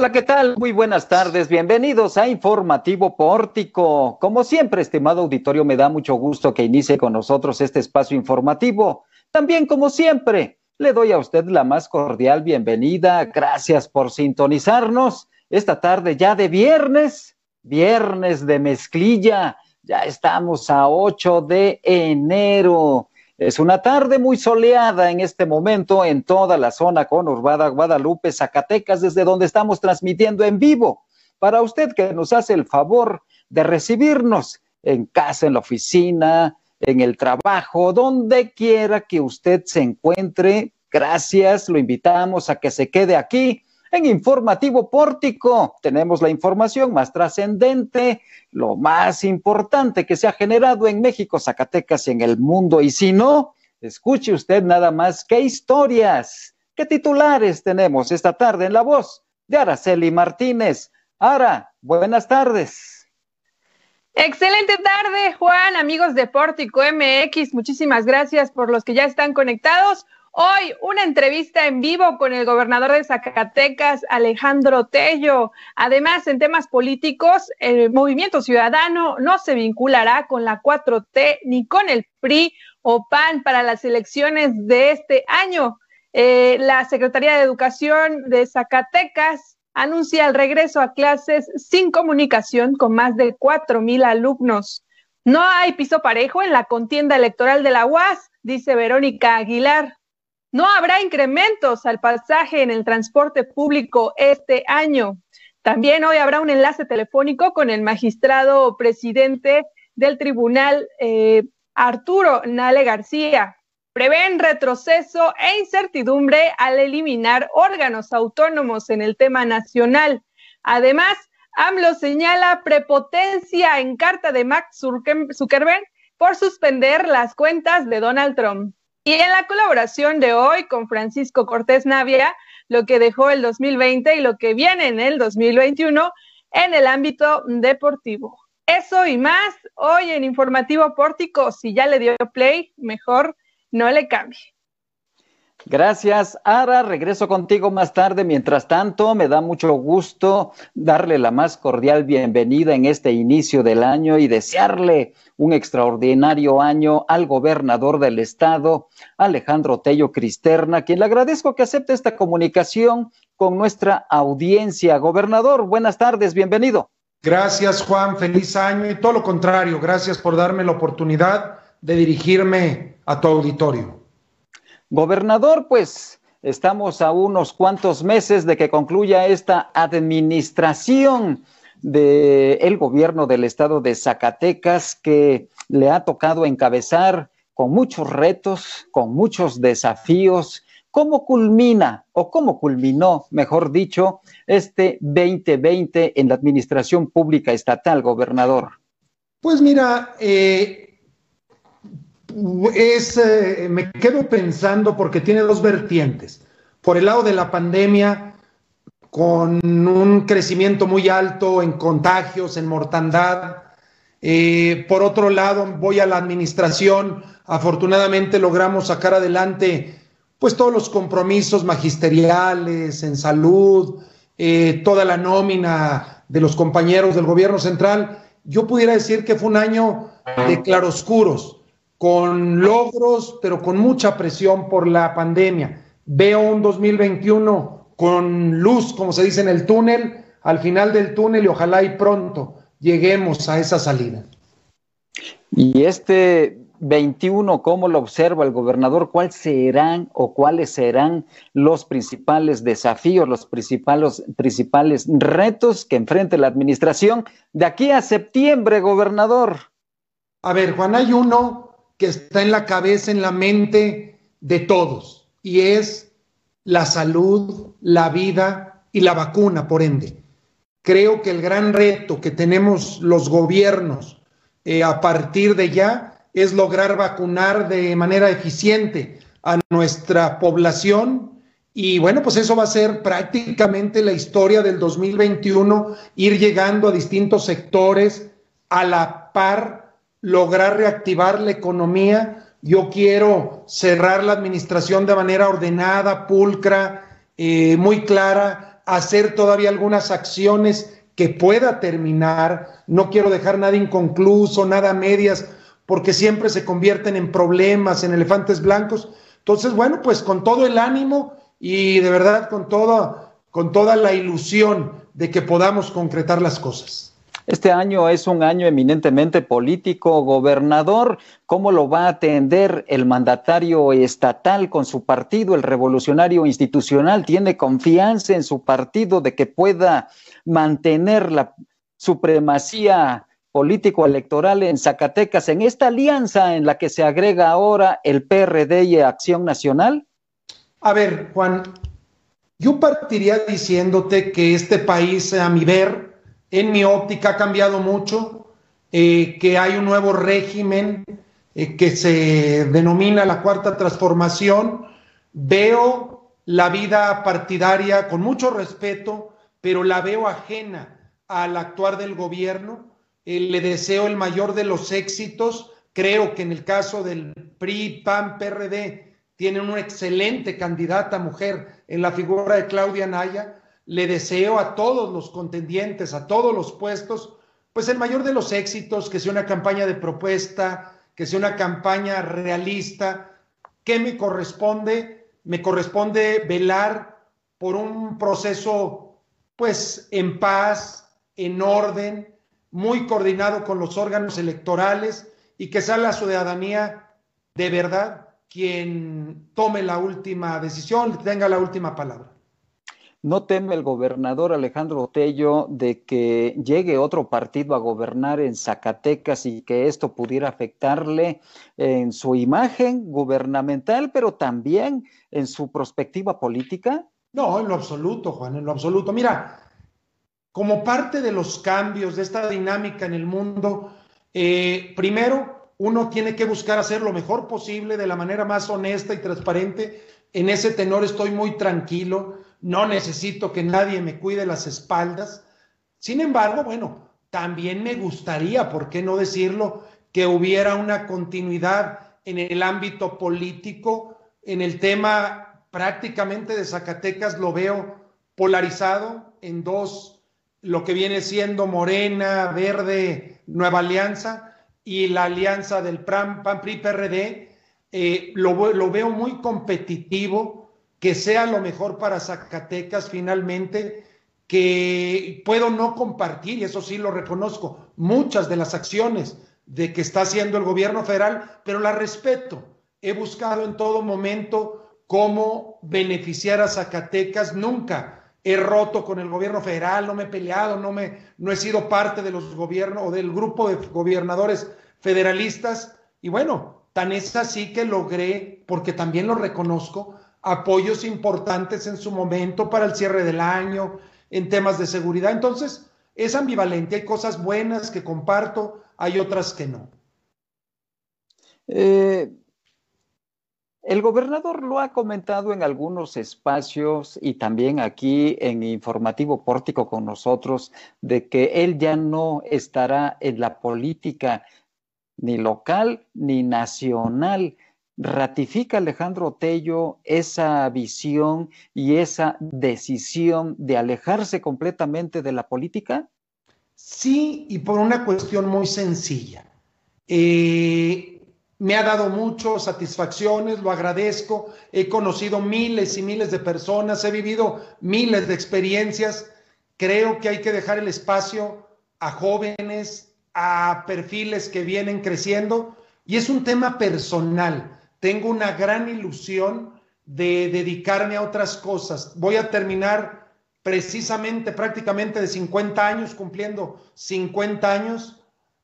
Hola, ¿qué tal? Muy buenas tardes. Bienvenidos a Informativo Pórtico. Como siempre, estimado auditorio, me da mucho gusto que inicie con nosotros este espacio informativo. También, como siempre, le doy a usted la más cordial bienvenida. Gracias por sintonizarnos esta tarde ya de viernes, viernes de mezclilla. Ya estamos a 8 de enero. Es una tarde muy soleada en este momento en toda la zona conurbada Guadalupe, Zacatecas, desde donde estamos transmitiendo en vivo. Para usted que nos hace el favor de recibirnos en casa, en la oficina, en el trabajo, donde quiera que usted se encuentre, gracias, lo invitamos a que se quede aquí en Informativo Pórtico tenemos la información más trascendente, lo más importante que se ha generado en México, Zacatecas y en el mundo. Y si no, escuche usted nada más qué historias, qué titulares tenemos esta tarde en la voz de Araceli Martínez. Ara, buenas tardes. Excelente tarde, Juan, amigos de Pórtico MX. Muchísimas gracias por los que ya están conectados. Hoy una entrevista en vivo con el gobernador de Zacatecas, Alejandro Tello. Además, en temas políticos, el Movimiento Ciudadano no se vinculará con la 4T ni con el PRI o PAN para las elecciones de este año. Eh, la Secretaría de Educación de Zacatecas anuncia el regreso a clases sin comunicación con más de cuatro mil alumnos. No hay piso parejo en la contienda electoral de la UAS, dice Verónica Aguilar. No habrá incrementos al pasaje en el transporte público este año. También hoy habrá un enlace telefónico con el magistrado presidente del tribunal, eh, Arturo Nale García. Prevén retroceso e incertidumbre al eliminar órganos autónomos en el tema nacional. Además, AMLO señala prepotencia en carta de Max Zuckerberg por suspender las cuentas de Donald Trump. Y en la colaboración de hoy con Francisco Cortés Navia, lo que dejó el 2020 y lo que viene en el 2021 en el ámbito deportivo. Eso y más hoy en Informativo Pórtico. Si ya le dio play, mejor no le cambie. Gracias, Ara. Regreso contigo más tarde. Mientras tanto, me da mucho gusto darle la más cordial bienvenida en este inicio del año y desearle un extraordinario año al gobernador del estado, Alejandro Tello Cristerna, quien le agradezco que acepte esta comunicación con nuestra audiencia. Gobernador, buenas tardes, bienvenido. Gracias, Juan. Feliz año y todo lo contrario. Gracias por darme la oportunidad de dirigirme a tu auditorio. Gobernador, pues estamos a unos cuantos meses de que concluya esta administración del gobierno del estado de Zacatecas que le ha tocado encabezar con muchos retos, con muchos desafíos. ¿Cómo culmina o cómo culminó, mejor dicho, este 2020 en la administración pública estatal, gobernador? Pues mira, eh, es, eh, me quedo pensando porque tiene dos vertientes. Por el lado de la pandemia, con un crecimiento muy alto en contagios, en mortandad. Eh, por otro lado, voy a la administración. Afortunadamente logramos sacar adelante pues todos los compromisos magisteriales en salud, eh, toda la nómina de los compañeros del gobierno central. Yo pudiera decir que fue un año de claroscuros con logros, pero con mucha presión por la pandemia. Veo un 2021 con luz, como se dice en el túnel, al final del túnel y ojalá y pronto lleguemos a esa salida. Y este 21, ¿cómo lo observa el gobernador? ¿Cuáles serán o cuáles serán los principales desafíos, los principales, principales retos que enfrente la administración de aquí a septiembre, gobernador? A ver, Juan, hay uno que está en la cabeza, en la mente de todos, y es la salud, la vida y la vacuna, por ende. Creo que el gran reto que tenemos los gobiernos eh, a partir de ya es lograr vacunar de manera eficiente a nuestra población y bueno, pues eso va a ser prácticamente la historia del 2021, ir llegando a distintos sectores a la par lograr reactivar la economía. Yo quiero cerrar la administración de manera ordenada, pulcra, eh, muy clara, hacer todavía algunas acciones que pueda terminar. No quiero dejar nada inconcluso, nada medias, porque siempre se convierten en problemas, en elefantes blancos. Entonces, bueno, pues con todo el ánimo y de verdad con toda, con toda la ilusión de que podamos concretar las cosas. Este año es un año eminentemente político. Gobernador, ¿cómo lo va a atender el mandatario estatal con su partido, el revolucionario institucional? ¿Tiene confianza en su partido de que pueda mantener la supremacía político-electoral en Zacatecas en esta alianza en la que se agrega ahora el PRD y Acción Nacional? A ver, Juan, yo partiría diciéndote que este país, a mi ver, en mi óptica ha cambiado mucho, eh, que hay un nuevo régimen eh, que se denomina la cuarta transformación. Veo la vida partidaria con mucho respeto, pero la veo ajena al actuar del gobierno. Eh, le deseo el mayor de los éxitos. Creo que en el caso del PRI, PAN, PRD, tienen una excelente candidata mujer en la figura de Claudia Naya le deseo a todos los contendientes, a todos los puestos, pues el mayor de los éxitos, que sea una campaña de propuesta, que sea una campaña realista. ¿Qué me corresponde? Me corresponde velar por un proceso, pues, en paz, en orden, muy coordinado con los órganos electorales y que sea la ciudadanía de verdad quien tome la última decisión, tenga la última palabra. ¿No teme el gobernador Alejandro Otello de que llegue otro partido a gobernar en Zacatecas y que esto pudiera afectarle en su imagen gubernamental, pero también en su perspectiva política? No, en lo absoluto, Juan, en lo absoluto. Mira, como parte de los cambios de esta dinámica en el mundo, eh, primero uno tiene que buscar hacer lo mejor posible de la manera más honesta y transparente. En ese tenor estoy muy tranquilo no necesito que nadie me cuide las espaldas. Sin embargo, bueno, también me gustaría, ¿por qué no decirlo?, que hubiera una continuidad en el ámbito político, en el tema prácticamente de Zacatecas lo veo polarizado en dos, lo que viene siendo Morena, Verde, Nueva Alianza y la alianza del PRAM, PAN, PRI, PRD, eh, lo veo muy competitivo que sea lo mejor para Zacatecas finalmente, que puedo no compartir, y eso sí lo reconozco, muchas de las acciones de que está haciendo el gobierno federal, pero la respeto. He buscado en todo momento cómo beneficiar a Zacatecas, nunca he roto con el gobierno federal, no me he peleado, no, me, no he sido parte de los gobiernos o del grupo de gobernadores federalistas. Y bueno, tan es así que logré, porque también lo reconozco, apoyos importantes en su momento para el cierre del año, en temas de seguridad. Entonces, es ambivalente. Hay cosas buenas que comparto, hay otras que no. Eh, el gobernador lo ha comentado en algunos espacios y también aquí en Informativo Pórtico con nosotros, de que él ya no estará en la política ni local ni nacional ratifica Alejandro Tello esa visión y esa decisión de alejarse completamente de la política? Sí, y por una cuestión muy sencilla. Eh, me ha dado muchas satisfacciones, lo agradezco, he conocido miles y miles de personas, he vivido miles de experiencias. Creo que hay que dejar el espacio a jóvenes, a perfiles que vienen creciendo, y es un tema personal tengo una gran ilusión de dedicarme a otras cosas. Voy a terminar precisamente prácticamente de 50 años, cumpliendo 50 años.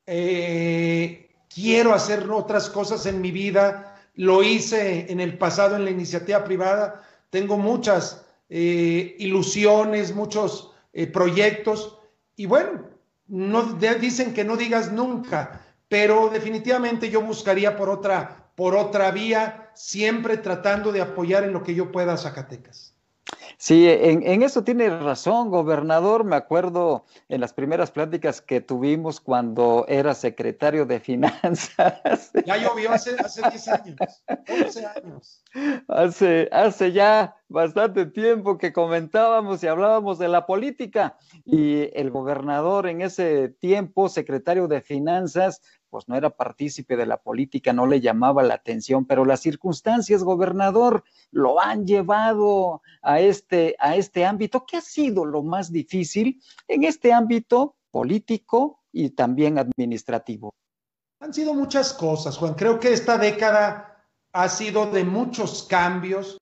Eh, quiero hacer otras cosas en mi vida. Lo hice en el pasado en la iniciativa privada. Tengo muchas eh, ilusiones, muchos eh, proyectos. Y bueno, no, dicen que no digas nunca, pero definitivamente yo buscaría por otra por otra vía, siempre tratando de apoyar en lo que yo pueda a Zacatecas. Sí, en, eso tiene razón, gobernador. Me acuerdo en las primeras pláticas que tuvimos cuando era secretario de Finanzas. Ya llovió hace, hace 10 años, 11 años. Hace, hace ya bastante tiempo que comentábamos y hablábamos de la política y el gobernador en ese tiempo, secretario de Finanzas, pues no era partícipe de la política, no le llamaba la atención, pero las circunstancias, gobernador, lo han llevado a este, a este ámbito. ¿Qué ha sido lo más difícil en este ámbito político y también administrativo? Han sido muchas cosas, Juan. Creo que esta década ha sido de muchos cambios.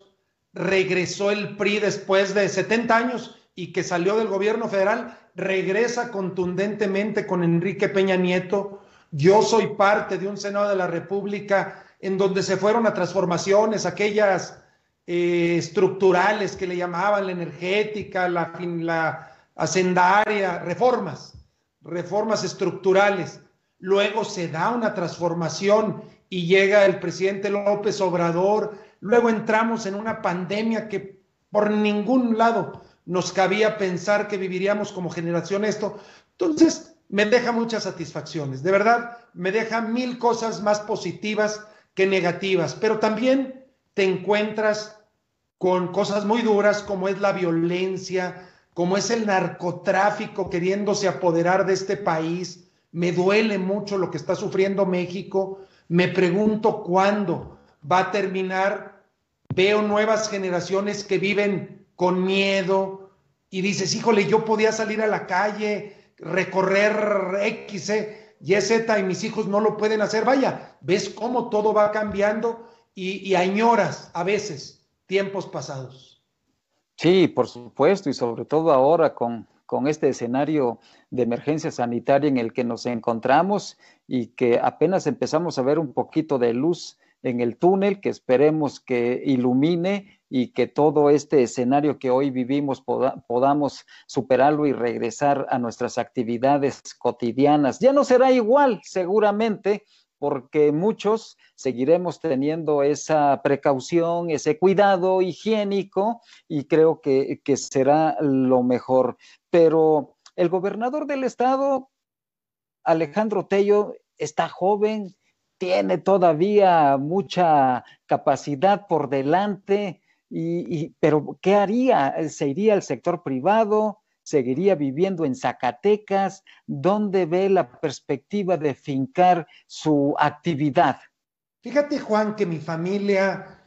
Regresó el PRI después de 70 años y que salió del gobierno federal, regresa contundentemente con Enrique Peña Nieto yo soy parte de un Senado de la República en donde se fueron a transformaciones, aquellas eh, estructurales que le llamaban la energética, la, la hacendaria, reformas, reformas estructurales. Luego se da una transformación y llega el presidente López Obrador. Luego entramos en una pandemia que por ningún lado nos cabía pensar que viviríamos como generación esto. Entonces, me deja muchas satisfacciones. De verdad, me deja mil cosas más positivas que negativas, pero también te encuentras con cosas muy duras como es la violencia, como es el narcotráfico queriéndose apoderar de este país. Me duele mucho lo que está sufriendo México. Me pregunto cuándo va a terminar. Veo nuevas generaciones que viven con miedo y dices, híjole, yo podía salir a la calle, recorrer X, Y, Z y mis hijos no lo pueden hacer. Vaya, ves cómo todo va cambiando y, y añoras a veces tiempos pasados. Sí, por supuesto, y sobre todo ahora con, con este escenario de emergencia sanitaria en el que nos encontramos y que apenas empezamos a ver un poquito de luz en el túnel que esperemos que ilumine y que todo este escenario que hoy vivimos podamos superarlo y regresar a nuestras actividades cotidianas. Ya no será igual, seguramente, porque muchos seguiremos teniendo esa precaución, ese cuidado higiénico y creo que, que será lo mejor. Pero el gobernador del estado, Alejandro Tello, está joven, tiene todavía mucha capacidad por delante, y, pero ¿qué haría? ¿Se iría al sector privado? ¿Seguiría viviendo en Zacatecas? ¿Dónde ve la perspectiva de fincar su actividad? Fíjate, Juan, que mi familia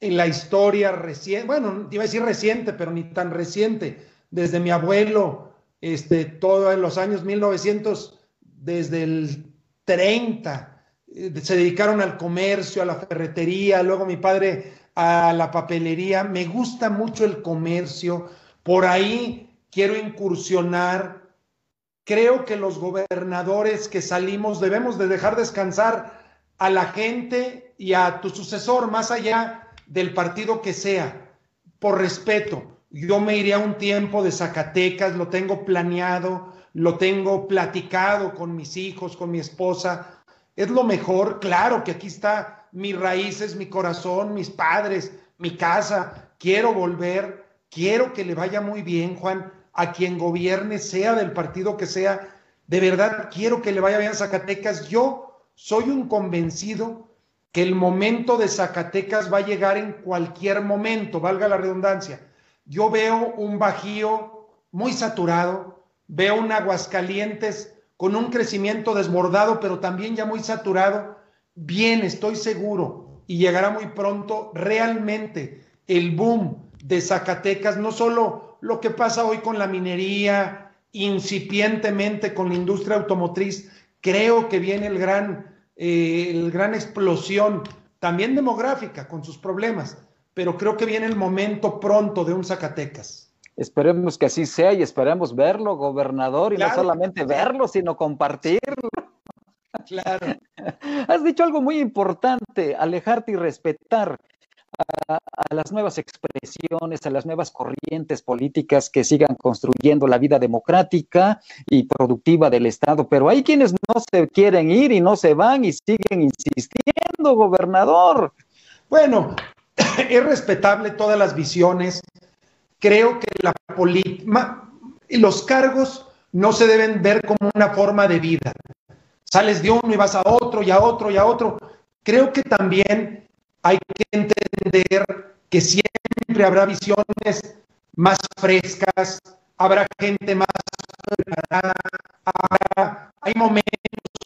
en la historia reciente, bueno, iba a decir reciente, pero ni tan reciente, desde mi abuelo, este, todo en los años 1900, desde el 30, eh, se dedicaron al comercio, a la ferretería, luego mi padre a la papelería. Me gusta mucho el comercio, por ahí quiero incursionar. Creo que los gobernadores que salimos debemos de dejar descansar a la gente y a tu sucesor, más allá del partido que sea, por respeto. Yo me iré a un tiempo de Zacatecas, lo tengo planeado, lo tengo platicado con mis hijos, con mi esposa, es lo mejor. Claro que aquí está mis raíces, mi corazón, mis padres, mi casa. Quiero volver, quiero que le vaya muy bien, Juan, a quien gobierne, sea del partido que sea. De verdad, quiero que le vaya bien a Zacatecas. Yo soy un convencido que el momento de Zacatecas va a llegar en cualquier momento, valga la redundancia. Yo veo un Bajío muy saturado, veo un Aguascalientes con un crecimiento desbordado, pero también ya muy saturado, bien, estoy seguro, y llegará muy pronto realmente el boom de Zacatecas, no solo lo que pasa hoy con la minería, incipientemente con la industria automotriz, creo que viene el gran, eh, el gran explosión, también demográfica, con sus problemas, pero creo que viene el momento pronto de un Zacatecas. Esperemos que así sea y esperemos verlo, gobernador, y no solamente verlo, sino compartirlo. Claro. Has dicho algo muy importante, alejarte y respetar a, las nuevas expresiones, a las nuevas corrientes políticas que sigan construyendo la vida democrática y productiva del Estado. Pero hay quienes no se quieren ir y no se van y siguen insistiendo, gobernador. Bueno, es respetable todas las visiones, creo que la los cargos no se deben ver como una forma de vida. Sales de uno y vas a otro y a otro y a otro. Creo que también hay que entender que siempre habrá visiones más frescas, habrá gente más preparada, hay momentos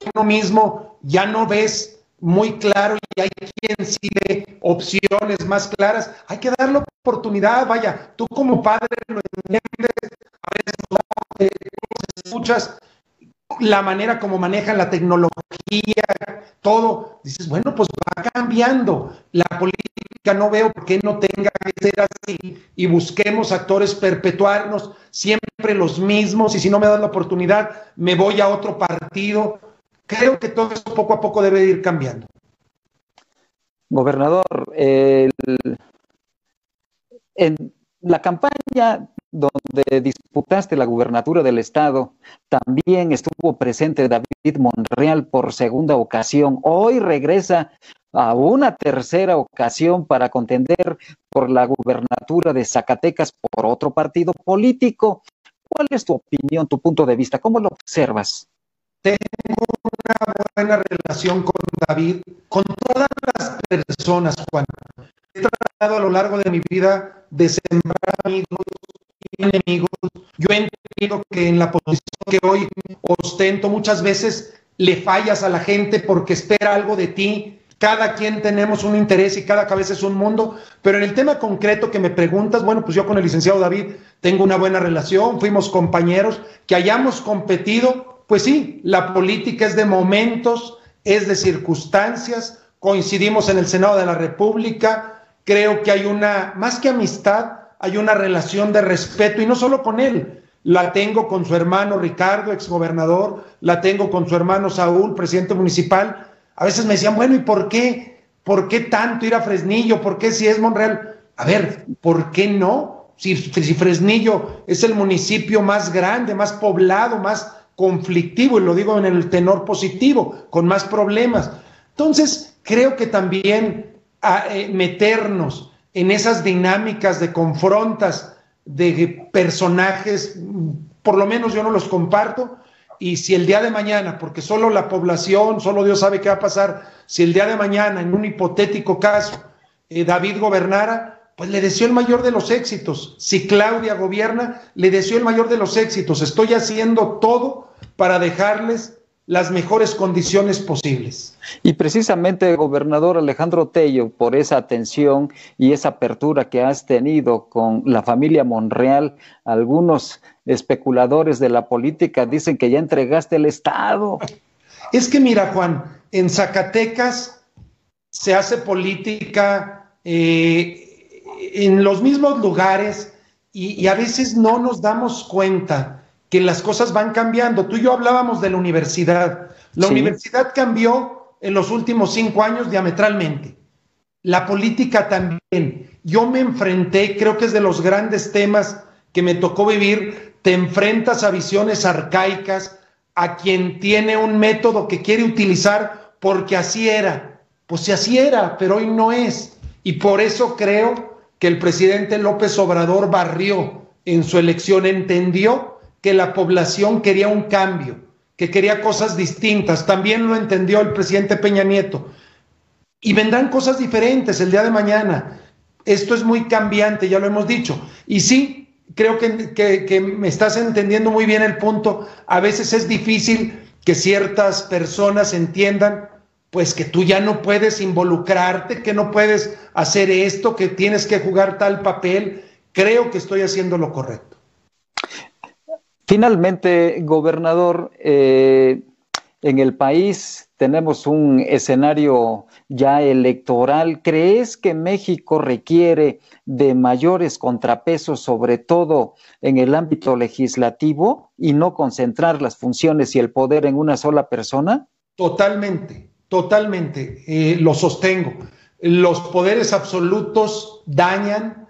que uno mismo ya no ves muy claro y hay quien sigue opciones más claras. Hay que darle oportunidad, vaya, tú como padre lo entiendes, a veces no, escuchas la manera como manejan la tecnología, todo, dices, bueno, pues va cambiando. La política no veo por qué no tenga que ser así y busquemos actores perpetuarnos siempre los mismos y si no me dan la oportunidad me voy a otro partido. Creo que todo eso poco a poco debe ir cambiando. Gobernador, en la campaña donde disputaste la gubernatura del estado, también estuvo presente David Monreal por segunda ocasión. Hoy regresa a una tercera ocasión para contender por la gubernatura de Zacatecas por otro partido político. ¿Cuál es tu opinión, tu punto de vista? ¿Cómo lo observas? Tengo una buena relación con David, con todas las personas, Juan. He tratado a lo largo de mi vida de sembrar amigos, enemigos. Yo entiendo que en la posición que hoy ostento muchas veces le fallas a la gente porque espera algo de ti. Cada quien tenemos un interés y cada cabeza es un mundo, pero en el tema concreto que me preguntas, bueno, pues yo con el licenciado David tengo una buena relación, fuimos compañeros, que hayamos competido, pues sí, la política es de momentos, es de circunstancias, coincidimos en el Senado de la República, creo que hay una, más que amistad, hay una relación de respeto y no solo con él, la tengo con su hermano Ricardo, exgobernador, la tengo con su hermano Saúl, presidente municipal. A veces me decían, bueno, ¿y por qué? ¿Por qué tanto ir a Fresnillo? ¿Por qué si es Monreal? A ver, ¿por qué no? Si, si Fresnillo es el municipio más grande, más poblado, más conflictivo, y lo digo en el tenor positivo, con más problemas. Entonces, creo que también a, eh, meternos en esas dinámicas de confrontas de personajes, por lo menos yo no los comparto, y si el día de mañana, porque solo la población, solo Dios sabe qué va a pasar, si el día de mañana, en un hipotético caso, eh, David gobernara, pues le deseo el mayor de los éxitos. Si Claudia gobierna, le deseo el mayor de los éxitos. Estoy haciendo todo para dejarles las mejores condiciones posibles. Y precisamente, gobernador Alejandro Tello, por esa atención y esa apertura que has tenido con la familia Monreal, algunos especuladores de la política dicen que ya entregaste el Estado. Es que mira, Juan, en Zacatecas se hace política eh, en los mismos lugares y a veces no nos damos cuenta que las cosas van cambiando. Tú y yo hablábamos de la universidad. La universidad cambió en los últimos cinco años diametralmente. La política también. Yo me enfrenté, creo que es de los grandes temas que me tocó vivir, te enfrentas a visiones arcaicas, a quien tiene un método que quiere utilizar porque así era. Pues si así era, pero hoy no es. Y por eso creo que el presidente López Obrador barrió en su elección, entendió que la población quería un cambio, que quería cosas distintas. También lo entendió el presidente Peña Nieto. Y vendrán cosas diferentes el día de mañana. Esto es muy cambiante, ya lo hemos dicho. Y sí, creo que, que, me estás entendiendo muy bien el punto. A veces es difícil que ciertas personas entiendan pues que tú ya no puedes involucrarte, que no puedes hacer esto, que tienes que jugar tal papel. Creo que estoy haciendo lo correcto. Finalmente, gobernador, eh, en el país tenemos un escenario ya electoral. ¿Crees que México requiere de mayores contrapesos, sobre todo en el ámbito legislativo, y no concentrar las funciones y el poder en una sola persona? Totalmente, totalmente. Eh, lo sostengo. Los poderes absolutos dañan,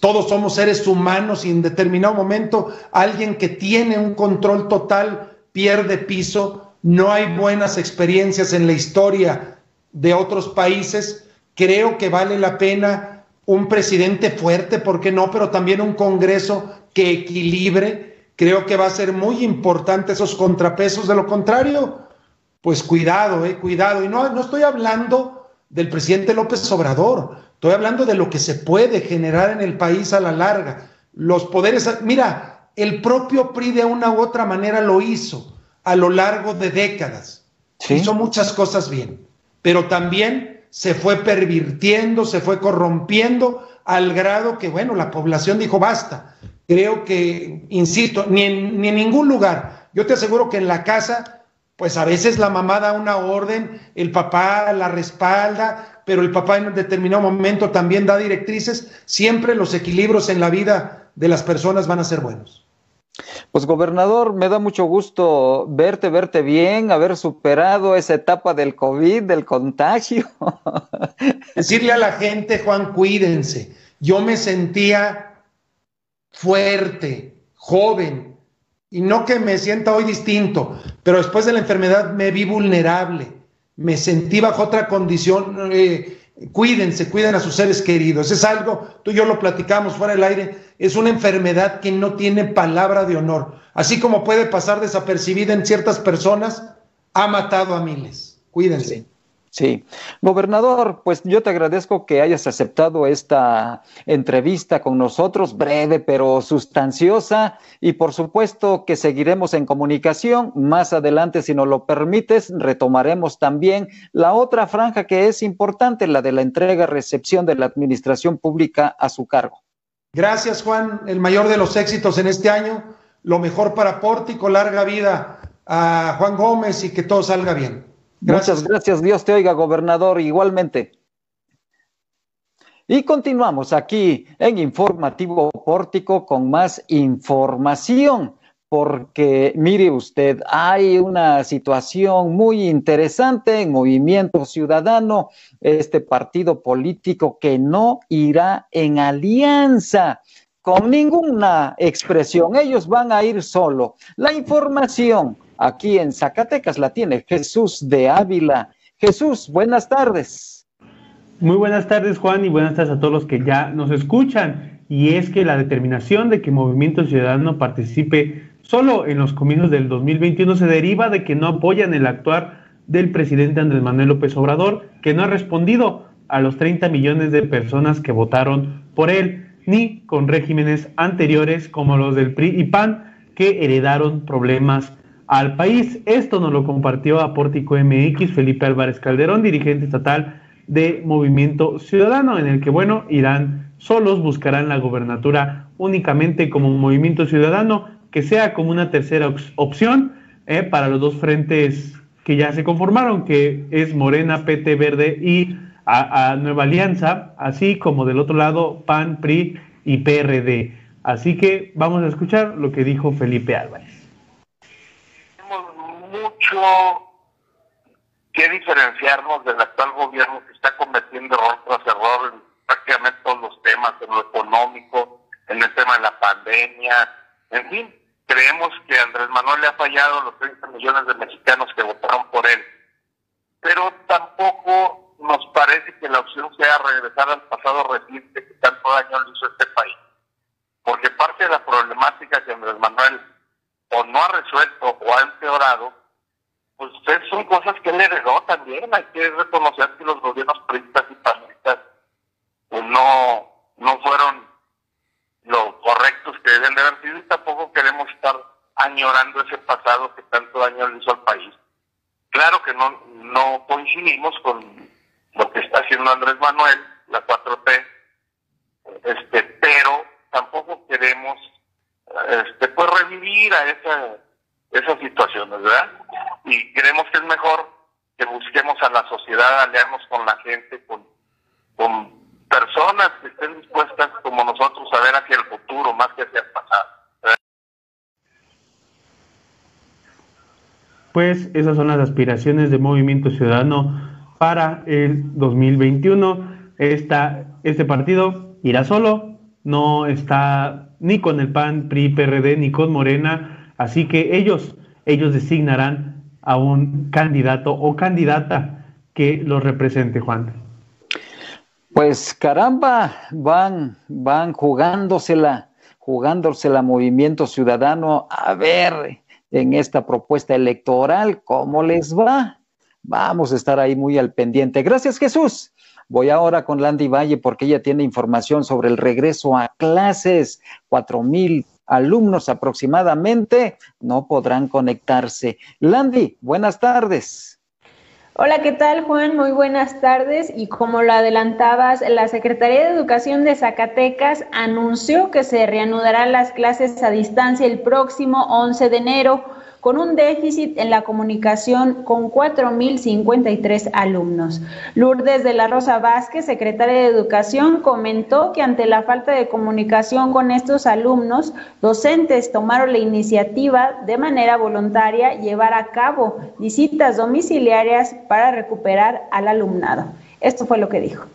todos somos seres humanos y en determinado momento alguien que tiene un control total pierde piso. No hay buenas experiencias en la historia de otros países. Creo que vale la pena un presidente fuerte, ¿por qué no? Pero también un Congreso que equilibre. Creo que va a ser muy importante esos contrapesos. De lo contrario, pues cuidado, eh, cuidado. Y no, no estoy hablando del presidente López Obrador, estoy hablando de lo que se puede generar en el país a la larga. Los poderes, mira, el propio PRI de una u otra manera lo hizo a lo largo de décadas. Hizo muchas cosas bien, pero también se fue pervirtiendo, se fue corrompiendo al grado que, bueno, la población dijo basta. Creo que, insisto, ni en, ni en ningún lugar. Yo te aseguro que en la casa, pues a veces la mamá da una orden, el papá la respalda, pero el papá en un determinado momento también da directrices. Siempre los equilibrios en la vida de las personas van a ser buenos. Pues gobernador, me da mucho gusto verte, verte bien, haber superado esa etapa del COVID, del contagio. Decirle a la gente, Juan, cuídense. Yo me sentía fuerte, joven, y no que me sienta hoy distinto, pero después de la enfermedad me vi vulnerable, me sentí bajo otra condición. Eh, cuídense, cuiden a sus seres queridos. Es algo, tú y yo lo platicamos fuera del aire, es una enfermedad que no tiene palabra de honor. Así como puede pasar desapercibida en ciertas personas, ha matado a miles. Cuídense. Gobernador, pues yo te agradezco que hayas aceptado esta entrevista con nosotros, breve pero sustanciosa, y por supuesto que seguiremos en comunicación. Más adelante, si nos lo permites, retomaremos también la otra franja que es importante, la de la entrega-recepción de la administración pública a su cargo. Gracias, Juan. El mayor de los éxitos en este año. Lo mejor para Pórtico, larga vida a Juan Gómez y que todo salga bien. Muchas gracias, Dios te oiga, gobernador, igualmente. Y continuamos aquí en Informativo Pórtico con más información, porque mire usted, hay una situación muy interesante en Movimiento Ciudadano, este partido político que no irá en alianza con ninguna expresión, ellos van a ir solo. La información aquí en Zacatecas la tiene Jesús de Ávila. Jesús, buenas tardes. Muy buenas tardes, Juan, y buenas tardes a todos los que ya nos escuchan. Y es que la determinación de que Movimiento Ciudadano participe solo en los comicios del 2021 se deriva de que no apoyan el actuar del presidente Andrés Manuel López Obrador, que no ha respondido a los 30 millones de personas que votaron por él, ni con regímenes anteriores como los del PRI y PAN, que heredaron problemas al país. Esto nos lo compartió a MX Felipe Álvarez Calderón, dirigente estatal de Movimiento Ciudadano, en el que, bueno, irán solos, buscarán la gobernatura únicamente como un movimiento ciudadano, que sea como una tercera opción eh, para los dos frentes que ya se conformaron, que es Morena, PT Verde y a, Nueva Alianza, así como del otro lado PAN, PRI y PRD. Así que vamos a escuchar lo que dijo Felipe Álvarez mucho que diferenciarnos del actual gobierno que está cometiendo error tras error en prácticamente todos los temas, en lo económico, en el tema de la pandemia, en fin, creemos que Andrés Manuel le ha fallado a los 30 millones de mexicanos que votaron por él. Pero tampoco nos parece que la opción sea regresar al pasado reciente que tanto daño le hizo a este país. Porque parte de la problemática que Andrés Manuel o no ha resuelto o ha empeorado pues son cosas que él heredó también. Hay que reconocer que los gobiernos periodistas y panistas pues, no, no fueron lo correctos que deben de haber sido y tampoco queremos estar añorando ese pasado que tanto daño le hizo al país. Claro que no, no coincidimos con lo que está haciendo Andrés Manuel, la 4T, este, pero tampoco queremos este, pues revivir a esa, esas situaciones, ¿verdad? Y creemos que es mejor que busquemos a la sociedad, aliarnos con la gente, con, con personas que estén dispuestas como nosotros a ver hacia el futuro más que hacia el pasado. Pues esas son las aspiraciones de Movimiento Ciudadano para el 2021. Esta, este partido irá solo, no está ni con el PAN, PRI, PRD, ni con Morena, así que ellos, ellos designarán a un candidato o candidata que lo represente, Juan? Pues caramba, van, van jugándosela, jugándosela Movimiento Ciudadano a ver en esta propuesta electoral cómo les va. Vamos a estar ahí muy al pendiente. Gracias, Jesús. Voy ahora con Landy Valle porque ella tiene información sobre el regreso a clases. Cuatro mil alumnos aproximadamente no podrán conectarse. Landy, buenas tardes. Hola, ¿qué tal Juan? Muy buenas tardes. Y como lo adelantabas, la Secretaría de Educación de Zacatecas anunció que se reanudarán las clases a distancia el próximo 11 de enero con un déficit en la comunicación con 4.053 alumnos. Lourdes de la Rosa Vázquez, secretaria de Educación, comentó que ante la falta de comunicación con estos alumnos, docentes tomaron la iniciativa de manera voluntaria llevar a cabo visitas domiciliarias para recuperar al alumnado. Esto fue lo que dijo.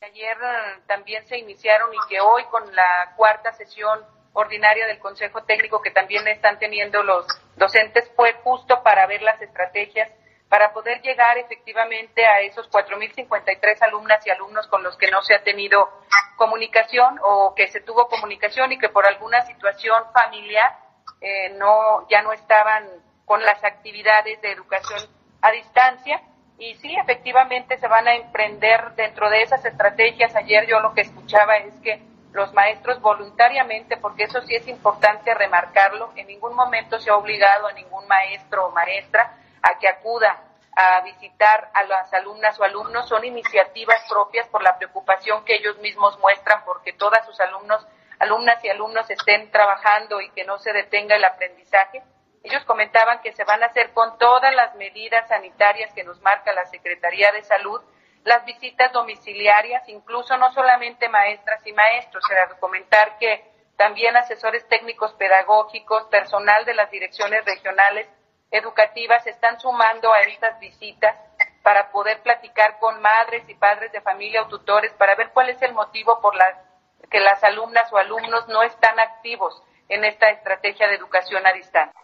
Ayer eh, también se iniciaron y que hoy con la cuarta sesión ordinaria del Consejo Técnico que también están teniendo los docentes fue justo para ver las estrategias para poder llegar efectivamente a esos 4.053 alumnas y alumnos con los que no se ha tenido comunicación o que se tuvo comunicación y que por alguna situación familiar eh, no ya no estaban con las actividades de educación a distancia. Y sí efectivamente se van a emprender dentro de esas estrategias. Ayer yo lo que escuchaba es que los maestros voluntariamente, porque eso sí es importante remarcarlo, en ningún momento se ha obligado a ningún maestro o maestra a que acuda a visitar a las alumnas o alumnos, son iniciativas propias por la preocupación que ellos mismos muestran porque todas sus alumnos, alumnas y alumnos estén trabajando y que no se detenga el aprendizaje. Ellos comentaban que se van a hacer con todas las medidas sanitarias que nos marca la Secretaría de Salud las visitas domiciliarias, incluso no solamente maestras y maestros, era comentar que también asesores técnicos pedagógicos, personal de las direcciones regionales educativas están sumando a estas visitas para poder platicar con madres y padres de familia o tutores para ver cuál es el motivo por la que las alumnas o alumnos no están activos en esta estrategia de educación a distancia.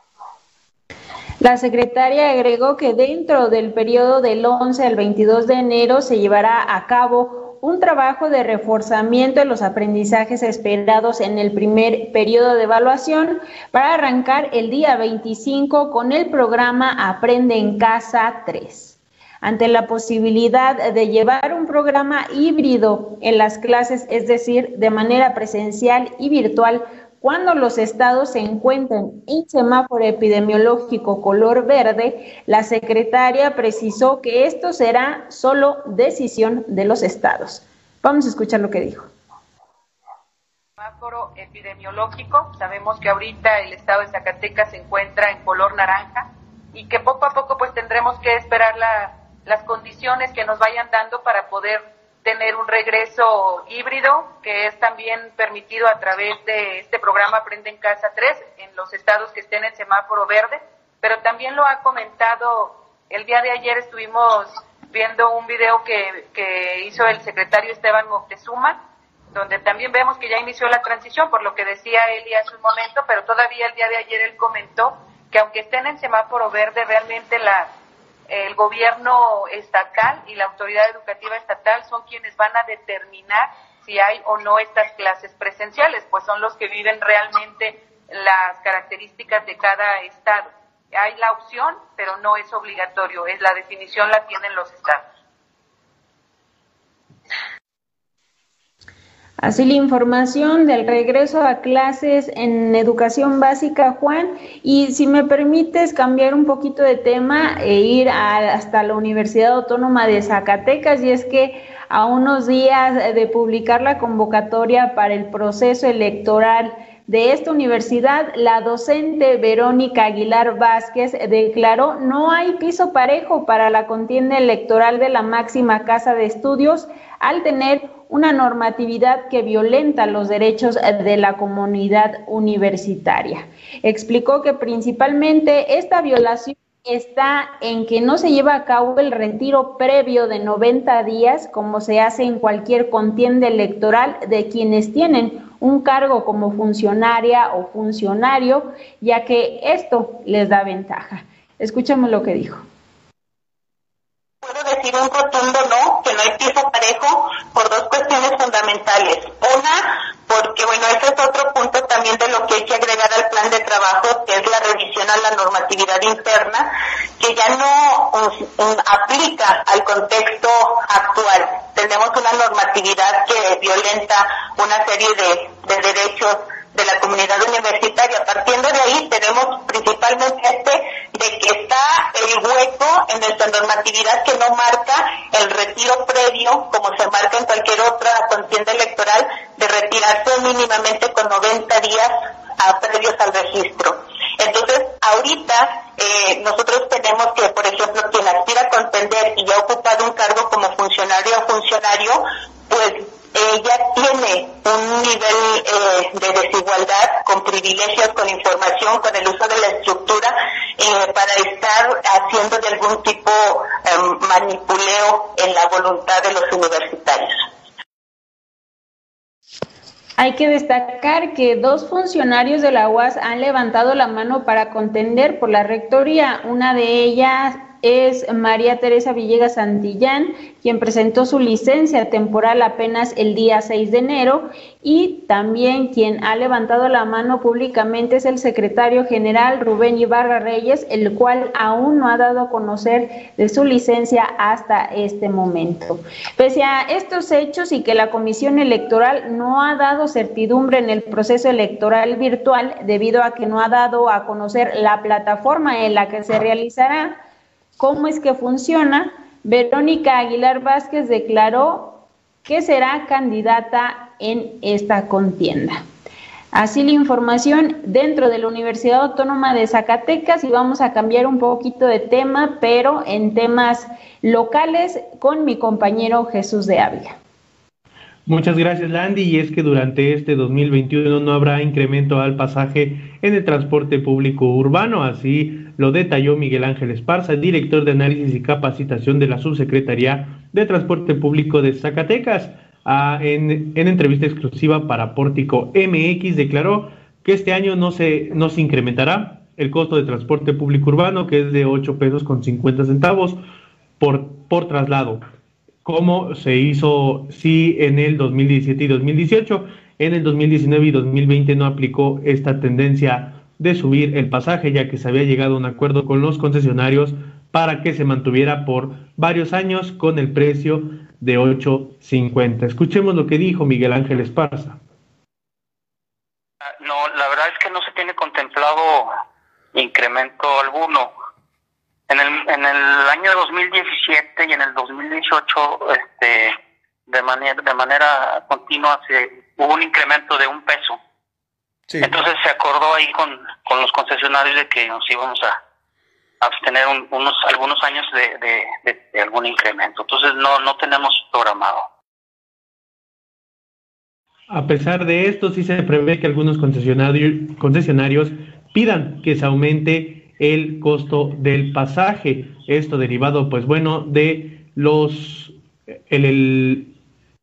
La secretaria agregó que dentro del periodo del 11 al 22 de enero se llevará a cabo un trabajo de reforzamiento de los aprendizajes esperados en el primer periodo de evaluación para arrancar el día 25 con el programa Aprende en Casa 3. Ante la posibilidad de llevar un programa híbrido en las clases, es decir, de manera presencial y virtual, cuando los estados se encuentran en semáforo epidemiológico color verde, la secretaria precisó que esto será solo decisión de los estados. Vamos a escuchar lo que dijo. Semáforo epidemiológico, sabemos que ahorita el estado de Zacatecas se encuentra en color naranja y que poco a poco pues tendremos que esperar las condiciones que nos vayan dando para poder tener un regreso híbrido que es también permitido a través de este programa Aprende en Casa 3 en los estados que estén en semáforo verde, pero también lo ha comentado, el día de ayer estuvimos viendo un video que, que hizo el secretario Esteban Moctezuma, donde también vemos que ya inició la transición, por lo que decía Eli hace un momento, pero todavía el día de ayer él comentó que aunque estén en semáforo verde, realmente la el gobierno estatal y la autoridad educativa estatal son quienes van a determinar si hay o no estas clases presenciales, pues son los que viven realmente las características de cada estado. Hay la opción, pero no es obligatorio, es la definición la tienen los estados. Así la información del regreso a clases en educación básica, Juan. Y si me permites cambiar un poquito de tema e ir hasta la Universidad Autónoma de Zacatecas, y es que a unos días de publicar la convocatoria para el proceso electoral de esta universidad, la docente Verónica Aguilar Vázquez declaró no hay piso parejo para la contienda electoral de la máxima casa de estudios al tener una normatividad que violenta los derechos de la comunidad universitaria. Explicó que principalmente esta violación está en que no se lleva a cabo el retiro previo de 90 días, como se hace en cualquier contienda electoral de quienes tienen un cargo como funcionaria o funcionario, ya que esto les da ventaja. Escuchemos lo que dijo. Decir un rotundo no, que no hay piso parejo por dos cuestiones fundamentales. Una, porque bueno, ese es otro punto también de lo que hay que agregar al plan de trabajo, que es la revisión a la normatividad interna, que ya no aplica al contexto actual. Tenemos una normatividad que violenta una serie de derechos de la comunidad universitaria. Partiendo de ahí tenemos principalmente este de que está el hueco en nuestra normatividad que no marca el retiro previo, como se marca en cualquier otra contienda electoral, de retirarse mínimamente con 90 días a previos al registro. Entonces, ahorita eh, nosotros tenemos que, por ejemplo, quien aspira a contender y ha ocupado un cargo como funcionario o funcionario, pues ella tiene un nivel eh, de desigualdad con privilegios, con información, con el uso de la estructura eh, para estar haciendo de algún tipo um, manipuleo en la voluntad de los universitarios. Hay que destacar que dos funcionarios de la UAS han levantado la mano para contender por la rectoría. Una de ellas es María Teresa Villegas Santillán, quien presentó su licencia temporal apenas el día 6 de enero y también quien ha levantado la mano públicamente es el secretario general Rubén Ibarra Reyes, el cual aún no ha dado a conocer de su licencia hasta este momento. Pese a estos hechos y que la Comisión Electoral no ha dado certidumbre en el proceso electoral virtual debido a que no ha dado a conocer la plataforma en la que se realizará, cómo es que funciona, Verónica Aguilar Vázquez declaró que será candidata en esta contienda. Así la información dentro de la Universidad Autónoma de Zacatecas y vamos a cambiar un poquito de tema, pero en temas locales con mi compañero Jesús de Ávila. Muchas gracias, Landy. Y es que durante este 2021 no habrá incremento al pasaje en el transporte público urbano. Así lo detalló Miguel Ángel Esparza, director de análisis y capacitación de la Subsecretaría de Transporte Público de Zacatecas. Ah, en, entrevista exclusiva para Pórtico MX declaró que este año no se, no se incrementará el costo de transporte público urbano, que es de 8 pesos con 50 centavos por, por traslado como se hizo sí en el 2017 y 2018. En el 2019 y 2020 no aplicó esta tendencia de subir el pasaje, ya que se había llegado a un acuerdo con los concesionarios para que se mantuviera por varios años con el precio de 8.50. Escuchemos lo que dijo Miguel Ángel Esparza. Ah, no, la verdad es que no se tiene contemplado incremento alguno. En el, en el año 2017 y en el 2018, este, de manera, de manera continua, se, hubo un incremento de un peso. Entonces se acordó ahí con, con los concesionarios de que nos íbamos a abstener unos algunos años de, de, algún incremento. Entonces no, no tenemos programado. A pesar de esto, sí se prevé que algunos concesionarios, concesionarios pidan que se aumente el costo del pasaje. Esto derivado, pues bueno, de los el,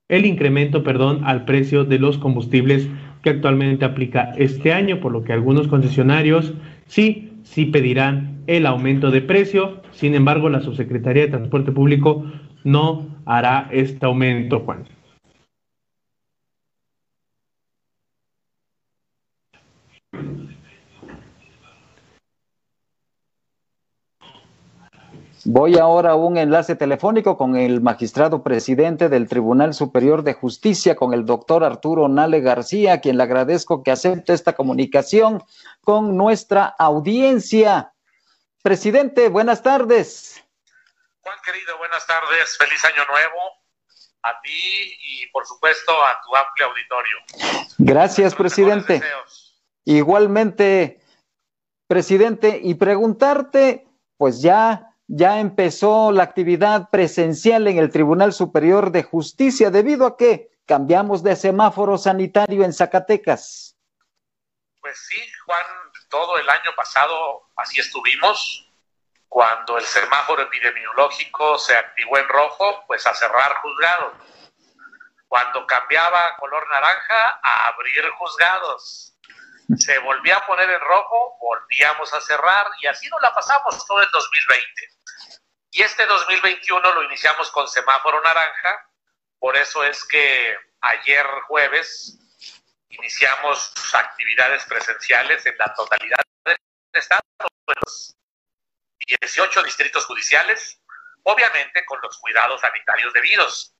el, incremento, perdón, al precio de los combustibles que actualmente aplica este año, por lo que algunos concesionarios sí, sí pedirán el aumento de precio. Sin embargo, la Subsecretaría de Transporte Público no hará este aumento, Juan. Voy ahora a un enlace telefónico con el magistrado presidente del Tribunal Superior de Justicia, con el doctor Arturo Nale García, a quien le agradezco que acepte esta comunicación con nuestra audiencia. Presidente, buenas tardes. Juan querido, buenas tardes. Feliz año nuevo a ti y por supuesto a tu amplio auditorio. Gracias, presidente. Igualmente, presidente, y preguntarte, pues ya ya empezó la actividad presencial en el Tribunal Superior de Justicia debido a que cambiamos de semáforo sanitario en Zacatecas. Pues sí, Juan, todo el año pasado así estuvimos. Cuando el semáforo epidemiológico se activó en rojo, pues a cerrar juzgados. Cuando cambiaba a color naranja, a abrir juzgados. Se volvía a poner en rojo, volvíamos a cerrar y así nos la pasamos todo el 2020 Y este 2021 lo iniciamos con semáforo naranja, por eso es que ayer jueves iniciamos actividades presenciales en la totalidad del estado, en los 18 distritos judiciales, obviamente con los cuidados sanitarios debidos.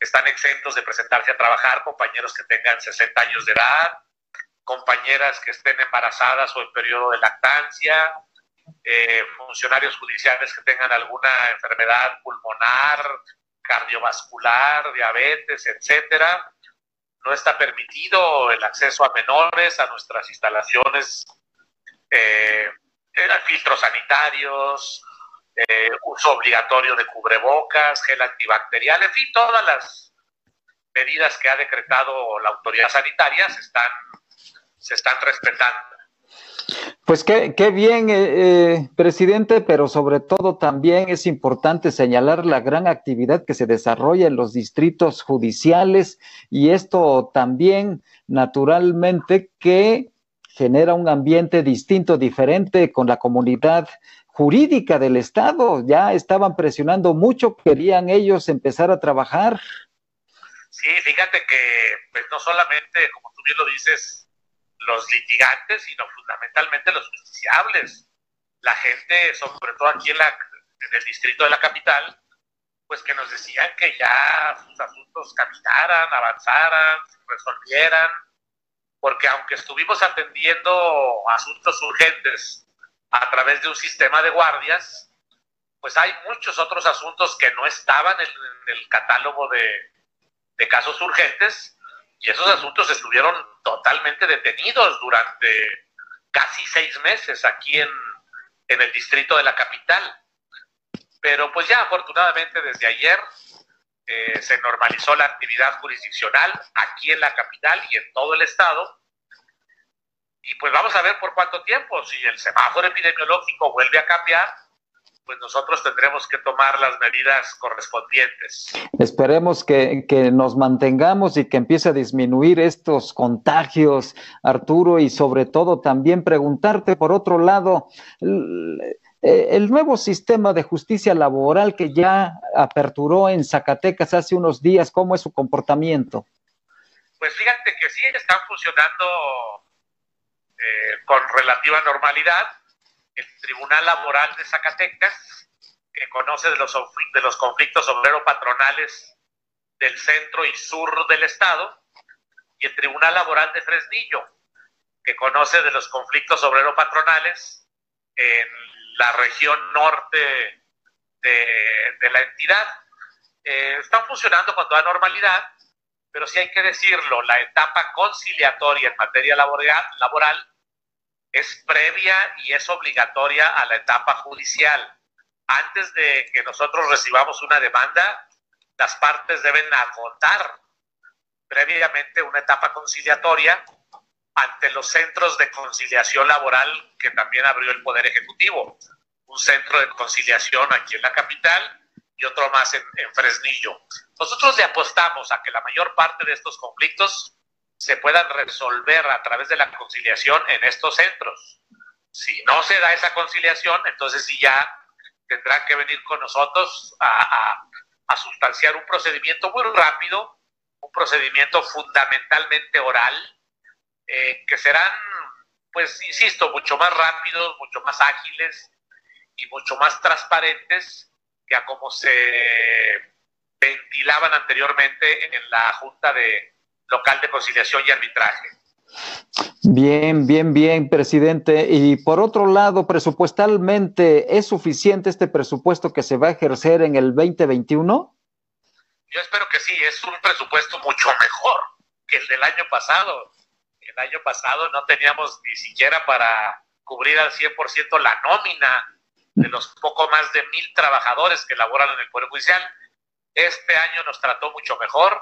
Están exentos de presentarse a trabajar compañeros que tengan 60 años de edad, compañeras que estén embarazadas o en periodo de lactancia, eh, funcionarios judiciales que tengan alguna enfermedad pulmonar, cardiovascular, diabetes, etcétera. No está permitido el acceso a menores a nuestras instalaciones, eh, filtros sanitarios, eh, uso obligatorio de cubrebocas, gel antibacterial, en fin, todas las medidas que ha decretado la autoridad sanitaria se están respetando. Pues qué, qué bien, eh, eh, presidente, pero sobre todo también es importante señalar la gran actividad que se desarrolla en los distritos judiciales y esto también naturalmente que genera un ambiente distinto, diferente con la comunidad jurídica del Estado. Ya estaban presionando mucho, querían ellos empezar a trabajar. Sí, fíjate que pues no solamente, como tú bien lo dices, los litigantes, sino fundamentalmente los justiciables. La gente, sobre todo aquí en, la, en el distrito de la capital, pues que nos decían que ya sus asuntos caminaran, avanzaran, resolvieran, porque aunque estuvimos atendiendo asuntos urgentes a través de un sistema de guardias, pues hay muchos otros asuntos que no estaban en, el catálogo de, de casos urgentes y esos asuntos estuvieron totalmente detenidos durante casi seis meses aquí en, en el distrito de la capital. Pero pues ya afortunadamente desde ayer eh, se normalizó la actividad jurisdiccional aquí en la capital y en todo el estado. Y pues vamos a ver por cuánto tiempo, si el semáforo epidemiológico vuelve a cambiar, pues nosotros tendremos que tomar las medidas correspondientes. Esperemos que, nos mantengamos y que empiece a disminuir estos contagios, Arturo, y sobre todo también preguntarte, por otro lado, el, el nuevo sistema de justicia laboral que ya aperturó en Zacatecas hace unos días, ¿cómo es su comportamiento? Pues fíjate que sí, están funcionando eh, con relativa normalidad el Tribunal Laboral de Zacatecas, que conoce de los, de los conflictos obrero-patronales del centro y sur del Estado, y el Tribunal Laboral de Fresnillo, que conoce de los conflictos obrero-patronales en la región norte de, la entidad. Eh, están funcionando con toda normalidad, pero sí hay que decirlo, la etapa conciliatoria en materia laboral es previa y es obligatoria a la etapa judicial. Antes de que nosotros recibamos una demanda, las partes deben agotar previamente una etapa conciliatoria ante los centros de conciliación laboral que también abrió el Poder Ejecutivo. Un centro de conciliación aquí en la capital y otro más en, Fresnillo. Nosotros le apostamos a que la mayor parte de estos conflictos se puedan resolver a través de la conciliación en estos centros. Si no se da esa conciliación, entonces sí ya tendrán que venir con nosotros a, sustanciar un procedimiento muy rápido, un procedimiento fundamentalmente oral, eh, que serán, pues, insisto, mucho más rápidos, mucho más ágiles y mucho más transparentes que a como se ventilaban anteriormente en la Junta de, local de conciliación y arbitraje. Bien, bien, bien, presidente. Y por otro lado, presupuestalmente, ¿es suficiente este presupuesto que se va a ejercer en el 2021? Yo espero que sí, es un presupuesto mucho mejor que el del año pasado. El año pasado no teníamos ni siquiera para cubrir al 100% la nómina de los poco más de mil trabajadores que laboran en el Poder Judicial. Este año nos trató mucho mejor,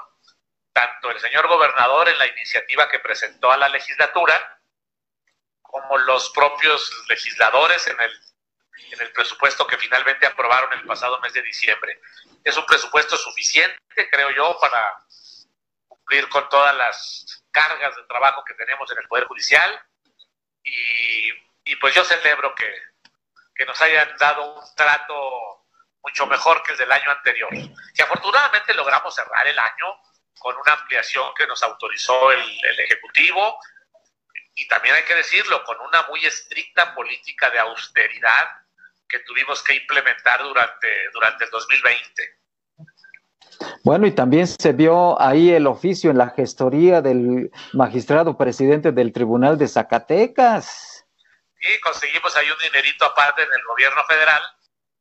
tanto el señor gobernador en la iniciativa que presentó a la legislatura, como los propios legisladores en el, en el presupuesto que finalmente aprobaron el pasado mes de diciembre. Es un presupuesto suficiente, creo yo, para cumplir con todas las cargas de trabajo que tenemos en el Poder Judicial. Y, pues yo celebro que, que nos hayan dado un trato mucho mejor que el del año anterior. Y afortunadamente logramos cerrar el año con una ampliación que nos autorizó el, el Ejecutivo y también hay que decirlo, con una muy estricta política de austeridad que tuvimos que implementar durante, durante el 2020. Bueno, y también se vio ahí el oficio en la gestoría del magistrado presidente del Tribunal de Zacatecas. Y conseguimos ahí un dinerito aparte en el gobierno federal,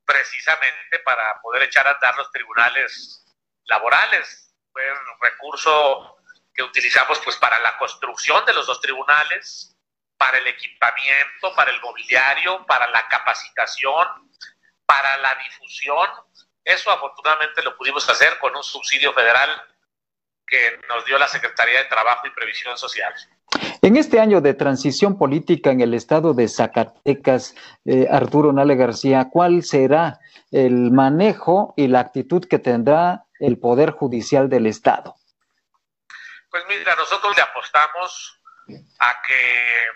precisamente para poder echar a andar los tribunales laborales. Fue un recurso que utilizamos pues para la construcción de los dos tribunales, para el equipamiento, para el mobiliario, para la capacitación, para la difusión. Eso afortunadamente lo pudimos hacer con un subsidio federal que nos dio la Secretaría de Trabajo y Previsión Social. En este año de transición política en el estado de Zacatecas, eh, Arturo Nale García, ¿cuál será el manejo y la actitud que tendrá el Poder Judicial del Estado? Pues mira, nosotros le apostamos a que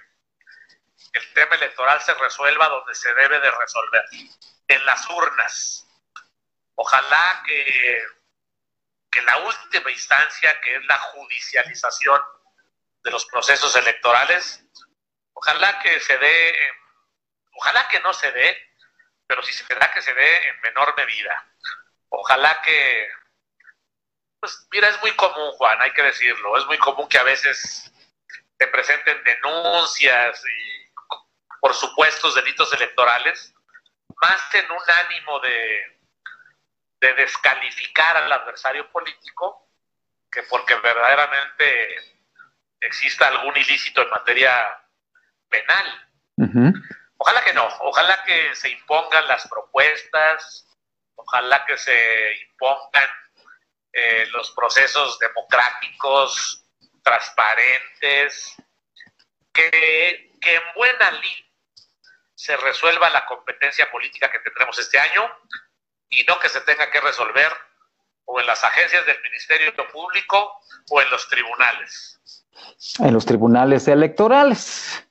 el tema electoral se resuelva donde se debe de resolver, en las urnas. Ojalá que, que la última instancia, que es la judicialización de los procesos electorales, ojalá que se dé, ojalá que no se dé, pero si se da que se dé en menor medida. Ojalá que pues mira, es muy común, Juan, hay que decirlo, es muy común que a veces te presenten denuncias y por supuestos delitos electorales, más en un ánimo de, de descalificar al adversario político que porque verdaderamente exista algún ilícito en materia penal. Ojalá que no, ojalá que se impongan las propuestas, ojalá que se impongan eh, los procesos democráticos, transparentes, que, que en buena línea se resuelva la competencia política que tendremos este año y no que se tenga que resolver o en las agencias del Ministerio Público o en los tribunales. En los tribunales electorales.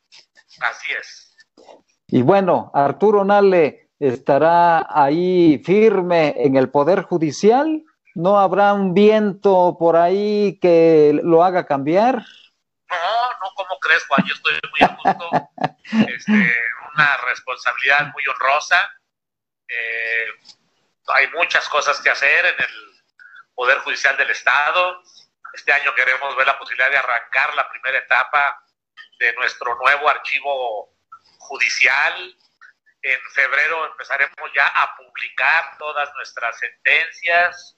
Así es. Y bueno, Arturo Nale estará ahí firme en el Poder Judicial ¿No habrá un viento por ahí que lo haga cambiar? No, no, ¿cómo crees, Juan? Yo estoy muy a gusto. este, una responsabilidad muy honrosa. Eh, hay muchas cosas que hacer en el Poder Judicial del Estado. Este año queremos ver la posibilidad de arrancar la primera etapa de nuestro nuevo archivo judicial. En febrero empezaremos ya a publicar todas nuestras sentencias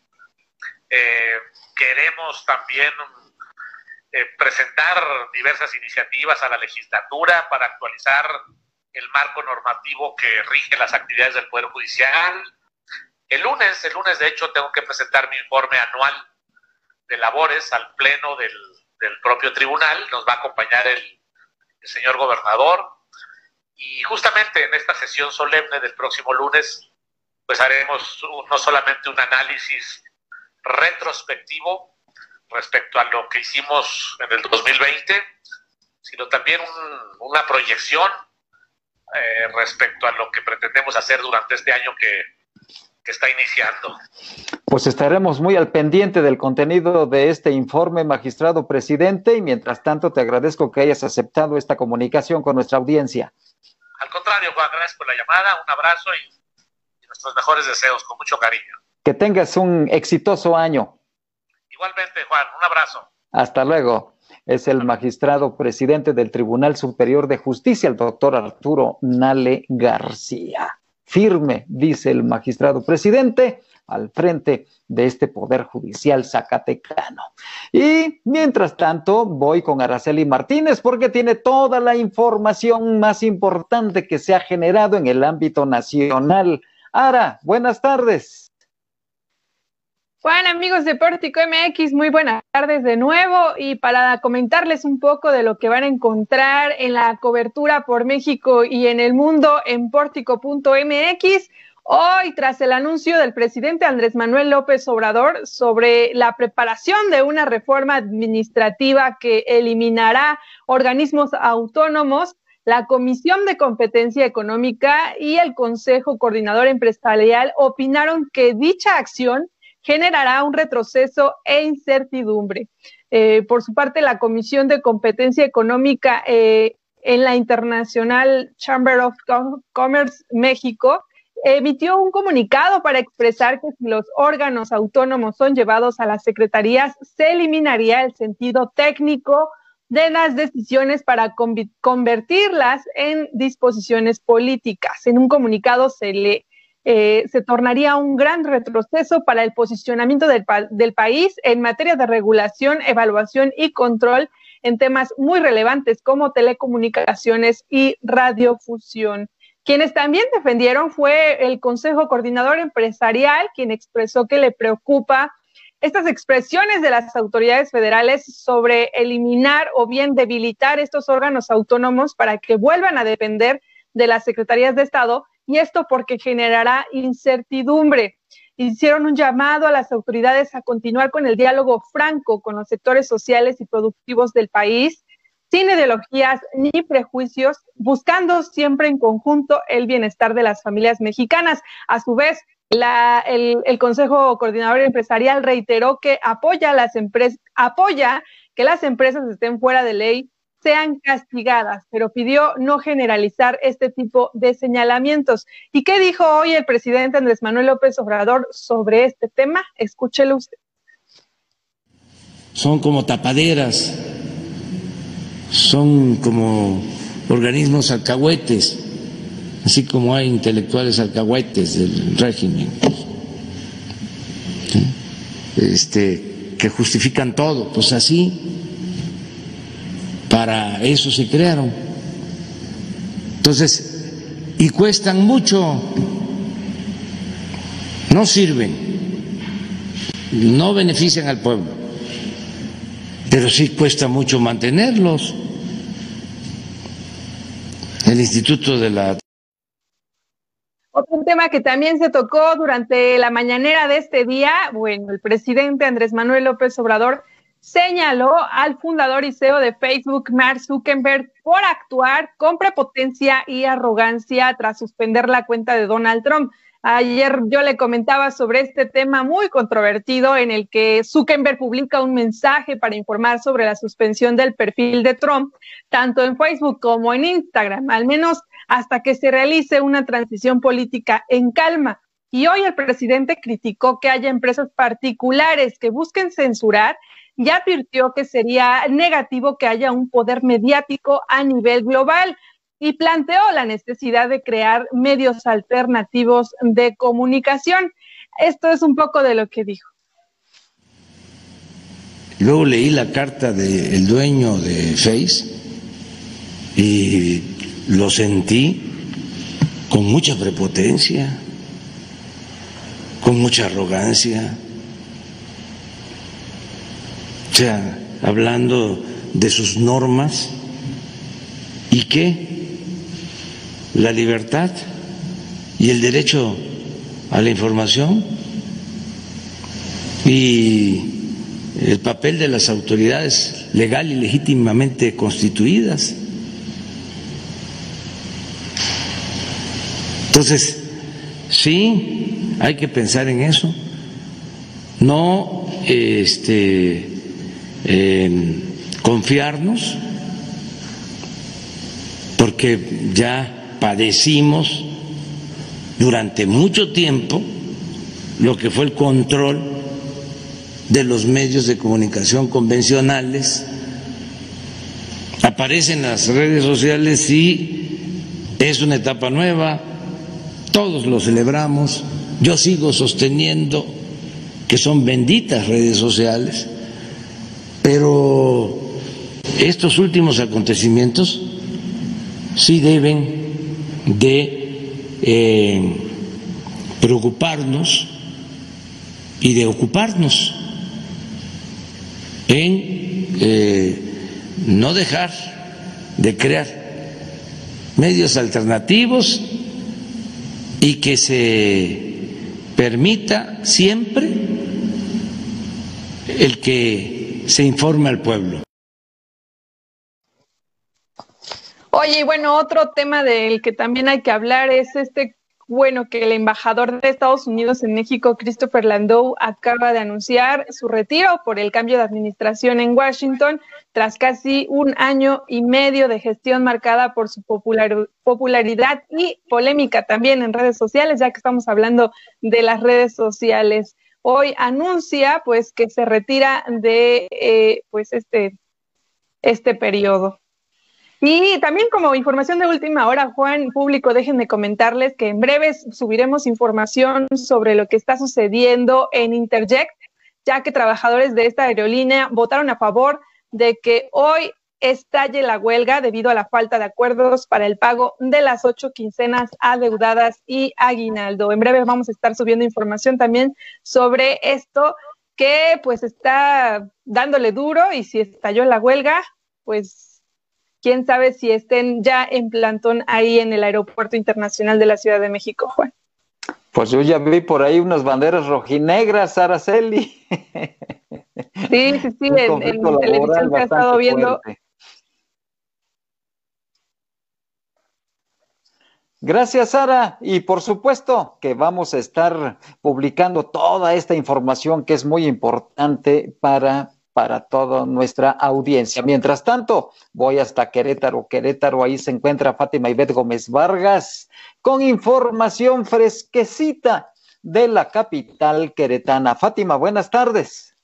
eh, queremos también eh, presentar diversas iniciativas a la legislatura para actualizar el marco normativo que rige las actividades del Poder Judicial. El lunes, el lunes de hecho, tengo que presentar mi informe anual de labores al pleno del, propio tribunal. Nos va a acompañar el, el señor gobernador. Y justamente en esta sesión solemne del próximo lunes, pues haremos no solamente un análisis retrospectivo respecto a lo que hicimos en el 2020, sino también una proyección eh, respecto a lo que pretendemos hacer durante este año que, que está iniciando. Pues estaremos muy al pendiente del contenido de este informe, magistrado presidente, y mientras tanto te agradezco que hayas aceptado esta comunicación con nuestra audiencia. Al contrario, Juan, gracias por la llamada, un abrazo y nuestros mejores deseos, con mucho cariño. Que tengas un exitoso año. Igualmente, Juan, un abrazo. Hasta luego. Es el magistrado presidente del Tribunal Superior de Justicia, el doctor Arturo Nale García. Firme, dice el magistrado presidente, al frente de este Poder Judicial Zacatecano. Y mientras tanto, voy con Araceli Martínez porque tiene toda la información más importante que se ha generado en el ámbito nacional. Ara, buenas tardes. Juan, amigos de Pórtico MX, muy buenas tardes de nuevo. Y para comentarles un poco de lo que van a encontrar en la cobertura por México y en el mundo en pórtico.mx, hoy tras el anuncio del presidente Andrés Manuel López Obrador sobre la preparación de una reforma administrativa que eliminará organismos autónomos, la Comisión de Competencia Económica y el Consejo Coordinador Empresarial opinaron que dicha acción generará un retroceso e incertidumbre. Eh, por su parte, la Comisión de Competencia Económica eh, en la International Chamber of Commerce México emitió un comunicado para expresar que si los órganos autónomos son llevados a las secretarías, se eliminaría el sentido técnico de las decisiones para convertirlas en disposiciones políticas. En un comunicado se le eh, se tornaría un gran retroceso para el posicionamiento del, país en materia de regulación, evaluación y control en temas muy relevantes como telecomunicaciones y radiofusión. Quienes también defendieron fue el Consejo Coordinador Empresarial, quien expresó que le preocupa estas expresiones de las autoridades federales sobre eliminar o bien debilitar estos órganos autónomos para que vuelvan a depender de las secretarías de Estado y esto porque generará incertidumbre. Hicieron un llamado a las autoridades a continuar con el diálogo franco con los sectores sociales y productivos del país, sin ideologías ni prejuicios, buscando siempre en conjunto el bienestar de las familias mexicanas. A su vez, el, el, Consejo Coordinador Empresarial reiteró que apoya, las apoya que las empresas estén fuera de ley sean castigadas, pero pidió no generalizar este tipo de señalamientos. ¿Y qué dijo hoy el presidente Andrés Manuel López Obrador sobre este tema? Escúchelo usted. Son como tapaderas, son como organismos alcahuetes, así como hay intelectuales alcahuetes del régimen, este, que justifican todo, pues así para eso se crearon. Entonces, y cuestan mucho, no sirven, no benefician al pueblo, pero sí cuesta mucho mantenerlos. El Instituto de la otro tema que también se tocó durante la mañanera de este día, bueno, el presidente Andrés Manuel López Obrador señaló al fundador y CEO de Facebook, Mark Zuckerberg, por actuar con prepotencia y arrogancia tras suspender la cuenta de Donald Trump. Ayer yo le comentaba sobre este tema muy controvertido en el que Zuckerberg publica un mensaje para informar sobre la suspensión del perfil de Trump, tanto en Facebook como en Instagram, al menos hasta que se realice una transición política en calma. Y hoy el presidente criticó que haya empresas particulares que busquen censurar ya advirtió que sería negativo que haya un poder mediático a nivel global y planteó la necesidad de crear medios alternativos de comunicación. Esto es un poco de lo que dijo. Luego leí la carta del dueño de Face y lo sentí con mucha prepotencia, con mucha arrogancia o sea, hablando de sus normas y que la libertad y el derecho a la información y el papel de las autoridades legal y legítimamente constituidas. Entonces, sí, hay que pensar en eso. No este confiarnos, porque ya padecimos durante mucho tiempo lo que fue el control de los medios de comunicación convencionales. Aparecen las redes sociales y es una etapa nueva, todos lo celebramos, yo sigo sosteniendo que son benditas redes sociales pero estos últimos acontecimientos sí deben de eh, preocuparnos y de ocuparnos en eh, no dejar de crear medios alternativos y que se permita siempre el que se informe al pueblo. Oye, y bueno, otro tema del que también hay que hablar es este bueno, que el embajador de Estados Unidos en México, Christopher Landau, acaba de anunciar su retiro por el cambio de administración en Washington tras casi un año y medio de gestión marcada por su popularidad y polémica también en redes sociales, ya que estamos hablando de las redes sociales. Hoy anuncia pues que se retira de eh, pues este, este periodo. Y también como información de última hora, Juan, público, déjenme comentarles que en breves subiremos información sobre lo que está sucediendo en Interject, ya que trabajadores de esta aerolínea votaron a favor de que hoy estalle la huelga debido a la falta de acuerdos para el pago de las ocho quincenas adeudadas y aguinaldo. En breve vamos a estar subiendo información también sobre esto que pues está dándole duro y si estalló la huelga, pues quién sabe si estén ya en plantón ahí en el Aeropuerto Internacional de la Ciudad de México, Juan. Pues yo ya vi por ahí unas banderas rojinegras, Araceli. Sí, sí, sí, en, televisión se ha estado viendo. Gracias, Sara. Y por supuesto que vamos a estar publicando toda esta información que es muy importante para para toda nuestra audiencia. Mientras tanto, voy hasta Querétaro. Querétaro, ahí se encuentra Fátima Ibet Gómez Vargas con información fresquecita de la capital queretana. Fátima, buenas tardes.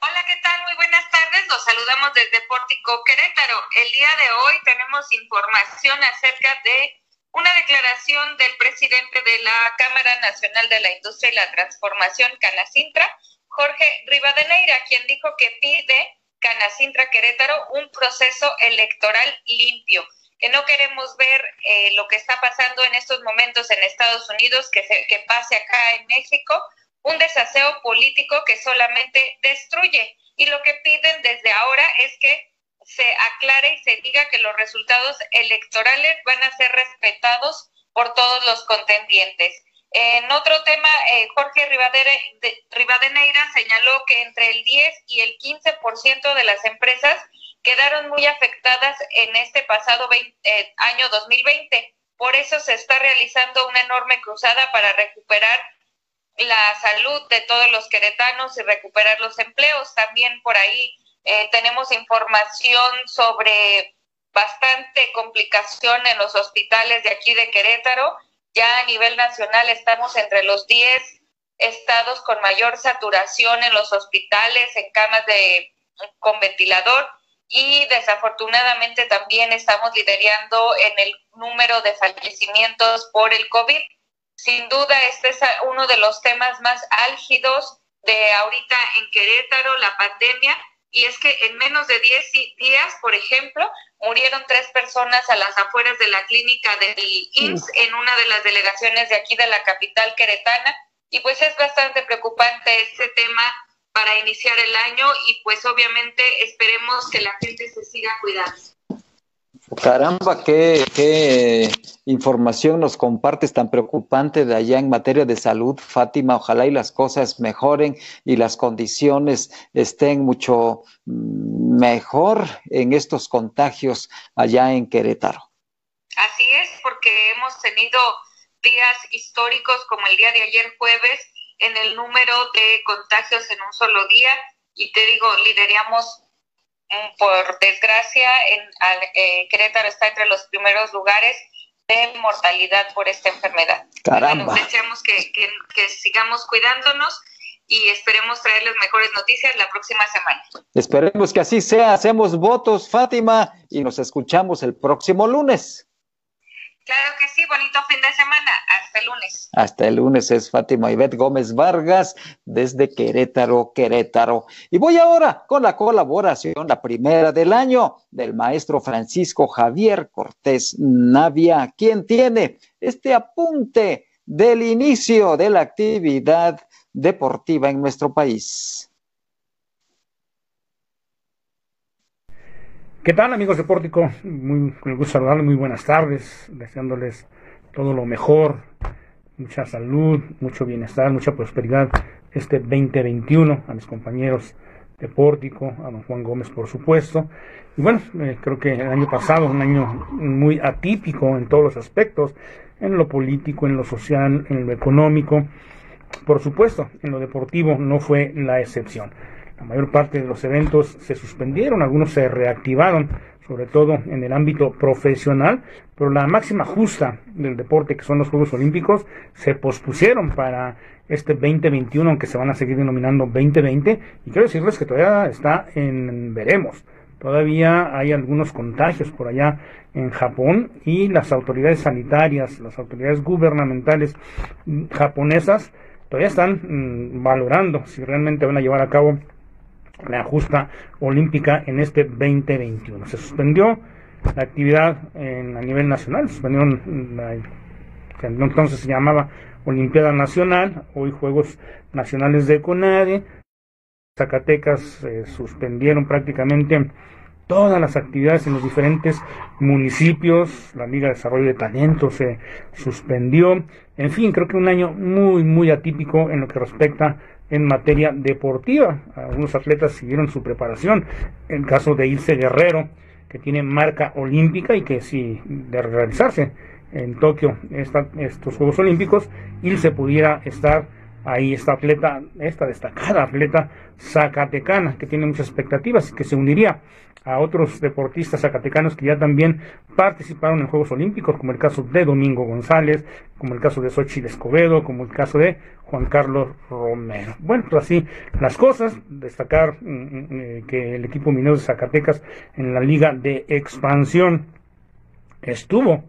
Hola, ¿qué tal? Muy buenas tardes. Los saludamos desde Pórtico Querétaro. El día de hoy tenemos información acerca de una declaración del presidente de la Cámara Nacional de la Industria y la Transformación, Canacintra, Jorge Rivadeneira, quien dijo que pide Canacintra Querétaro un proceso electoral limpio, que no queremos ver eh, lo que está pasando en estos momentos en Estados Unidos, que, se, que pase acá en México, un desaseo político que solamente destruye. Y lo que piden desde ahora es que se aclare y se diga que los resultados electorales van a ser respetados por todos los contendientes. En otro tema, eh, Jorge Rivadeneira señaló que entre el 10 y el 15% de las empresas quedaron muy afectadas en este pasado eh, año 2020. Por eso se está realizando una enorme cruzada para recuperar la salud de todos los queretanos y recuperar los empleos. También por ahí eh, tenemos información sobre bastante complicación en los hospitales de aquí de Querétaro ya a nivel nacional estamos entre los 10 estados con mayor saturación en los hospitales, en camas de con ventilador y desafortunadamente también estamos liderando en el número de fallecimientos por el COVID. Sin duda, este es uno de los temas más álgidos de ahorita en Querétaro, la pandemia, y es que en menos de 10 días, por ejemplo, murieron tres personas a las afueras de la clínica del IMSS en una de las delegaciones de aquí de la capital queretana. Y pues es bastante preocupante este tema para iniciar el año y pues obviamente esperemos que la gente se siga cuidando. Caramba, qué, información nos compartes tan preocupante de allá en materia de salud, Fátima. Ojalá y las cosas mejoren y las condiciones estén mucho mm, mejor en estos contagios allá en Querétaro. Así es, porque hemos tenido días históricos como el día de ayer jueves en el número de contagios en un solo día y te digo, lideramos por desgracia, en eh, Querétaro está entre los primeros lugares de mortalidad por esta enfermedad. Caramba. deseamos que, que, sigamos cuidándonos y esperemos traerles mejores noticias la próxima semana. Esperemos que así sea. Hacemos votos, Fátima, y nos escuchamos el próximo lunes. Claro que sí, bonito fin de semana. Hasta el lunes. Hasta el lunes es Fátima Ivette Gómez Vargas desde Querétaro, Querétaro. Y voy ahora con la colaboración, la primera del año, del maestro Francisco Javier Cortés Navia, quien tiene este apunte del inicio de la actividad deportiva en nuestro país. ¿Qué tal amigos de Pórtico? Muy, con gusto saludarles, muy buenas tardes, deseándoles todo lo mejor, mucha salud, mucho bienestar, mucha prosperidad este 2021 a mis compañeros de Pórtico, a don Juan Gómez, por supuesto. Y bueno, eh, creo que el año pasado, un año muy atípico en todos los aspectos, en lo político, en lo social, en lo económico. Por supuesto, en lo deportivo no fue la excepción. La mayor parte de los eventos se suspendieron, algunos se reactivaron, sobre todo en el ámbito profesional, pero la máxima justa del deporte, que son los Juegos Olímpicos, se pospusieron para este 2021, aunque se van a seguir denominando 2020, y quiero decirles que todavía está en veremos. Todavía hay algunos contagios por allá en Japón y las autoridades sanitarias, las autoridades gubernamentales japonesas todavía están mm, valorando si realmente van a llevar a cabo la justa olímpica en este 2021. Se suspendió la actividad en, a nivel nacional, suspendieron la, que entonces se llamaba Olimpiada Nacional, hoy Juegos Nacionales de CONADE. Zacatecas se suspendieron prácticamente todas las actividades en los diferentes municipios, la Liga de Desarrollo de Talento se suspendió, en fin, creo que un año muy, muy atípico en lo que respecta en materia deportiva. Algunos atletas siguieron su preparación. El caso de Ilse Guerrero, que tiene marca olímpica y que si de realizarse en Tokio estos Juegos Olímpicos, Ilse pudiera estar ahí, esta atleta, esta destacada atleta zacatecana, que tiene muchas expectativas y que se uniría a otros deportistas zacatecanos que ya también participaron en Juegos Olímpicos, como el caso de Domingo González, como el caso de Xochitl Escobedo, como el caso de Juan Carlos Romero. Bueno, pues así las cosas, destacar mm, mm, eh, que el equipo minero de Zacatecas en la Liga de Expansión estuvo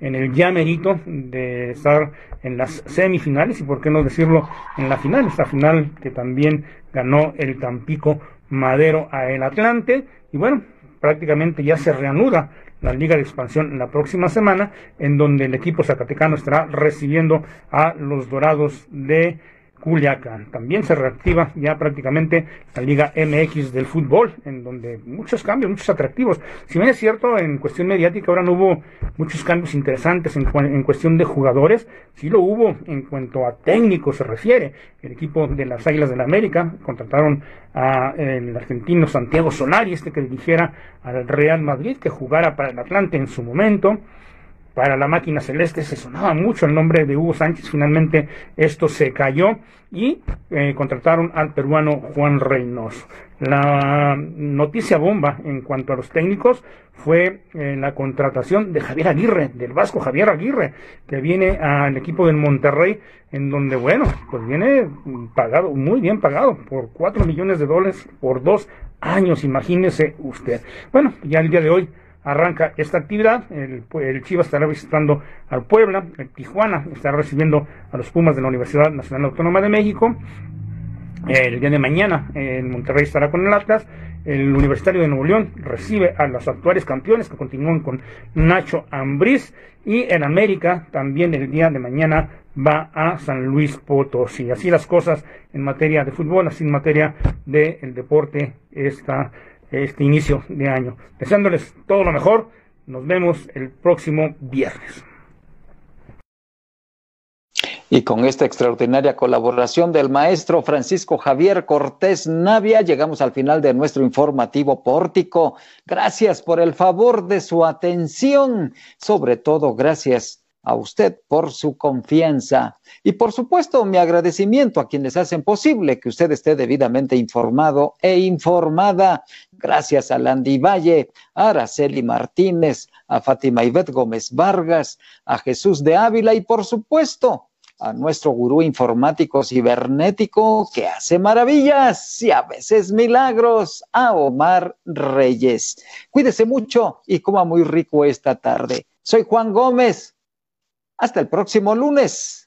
en el ya de estar en las semifinales y por qué no decirlo en la final, esta final que también ganó el Tampico Madero a el Atlante. Y bueno, prácticamente ya se reanuda la Liga de Expansión la próxima semana, en donde el equipo zacatecano estará recibiendo a los Dorados de Culiacán. También se reactiva ya prácticamente la Liga MX del fútbol, en donde muchos cambios, muchos atractivos. Si bien es cierto, en cuestión mediática ahora no hubo muchos cambios interesantes en, cuestión de jugadores, sí lo hubo en cuanto a técnico se refiere. El equipo de las Águilas del la América contrataron al argentino Santiago Solari, este que dirigiera al Real Madrid, que jugara para el Atlante en su momento para la máquina celeste se sonaba mucho el nombre de Hugo Sánchez, finalmente esto se cayó y eh, contrataron al peruano Juan Reynoso. La noticia bomba en cuanto a los técnicos fue eh, la contratación de Javier Aguirre, del Vasco Javier Aguirre, que viene al equipo del Monterrey, en donde, bueno, pues viene pagado, muy bien pagado, por cuatro millones de dólares por dos años, imagínese usted. Bueno, ya el día de hoy arranca esta actividad. El, el, Chivas estará visitando al Puebla, el Tijuana estará recibiendo a los Pumas de la Universidad Nacional Autónoma de México. El día de mañana en Monterrey estará con el Atlas. El Universitario de Nuevo León recibe a los actuales campeones que continúan con Nacho Ambriz. Y en América también el día de mañana va a San Luis Potosí. Así las cosas en materia de fútbol, así en materia del deporte esta este inicio de año. Deseándoles todo lo mejor. Nos vemos el próximo viernes. Y con esta extraordinaria colaboración del maestro Francisco Javier Cortés Navia, llegamos al final de nuestro informativo pórtico. Gracias por el favor de su atención, sobre todo gracias a usted por su confianza y por supuesto mi agradecimiento a quienes hacen posible que usted esté debidamente informado e informada. Gracias a Landy Valle, a Araceli Martínez, a Fátima Ivette Gómez Vargas, a Jesús de Ávila y por supuesto a nuestro gurú informático cibernético que hace maravillas y a veces milagros, a Omar Reyes. Cuídese mucho y coma muy rico esta tarde. Soy Juan Gómez. Hasta el próximo lunes.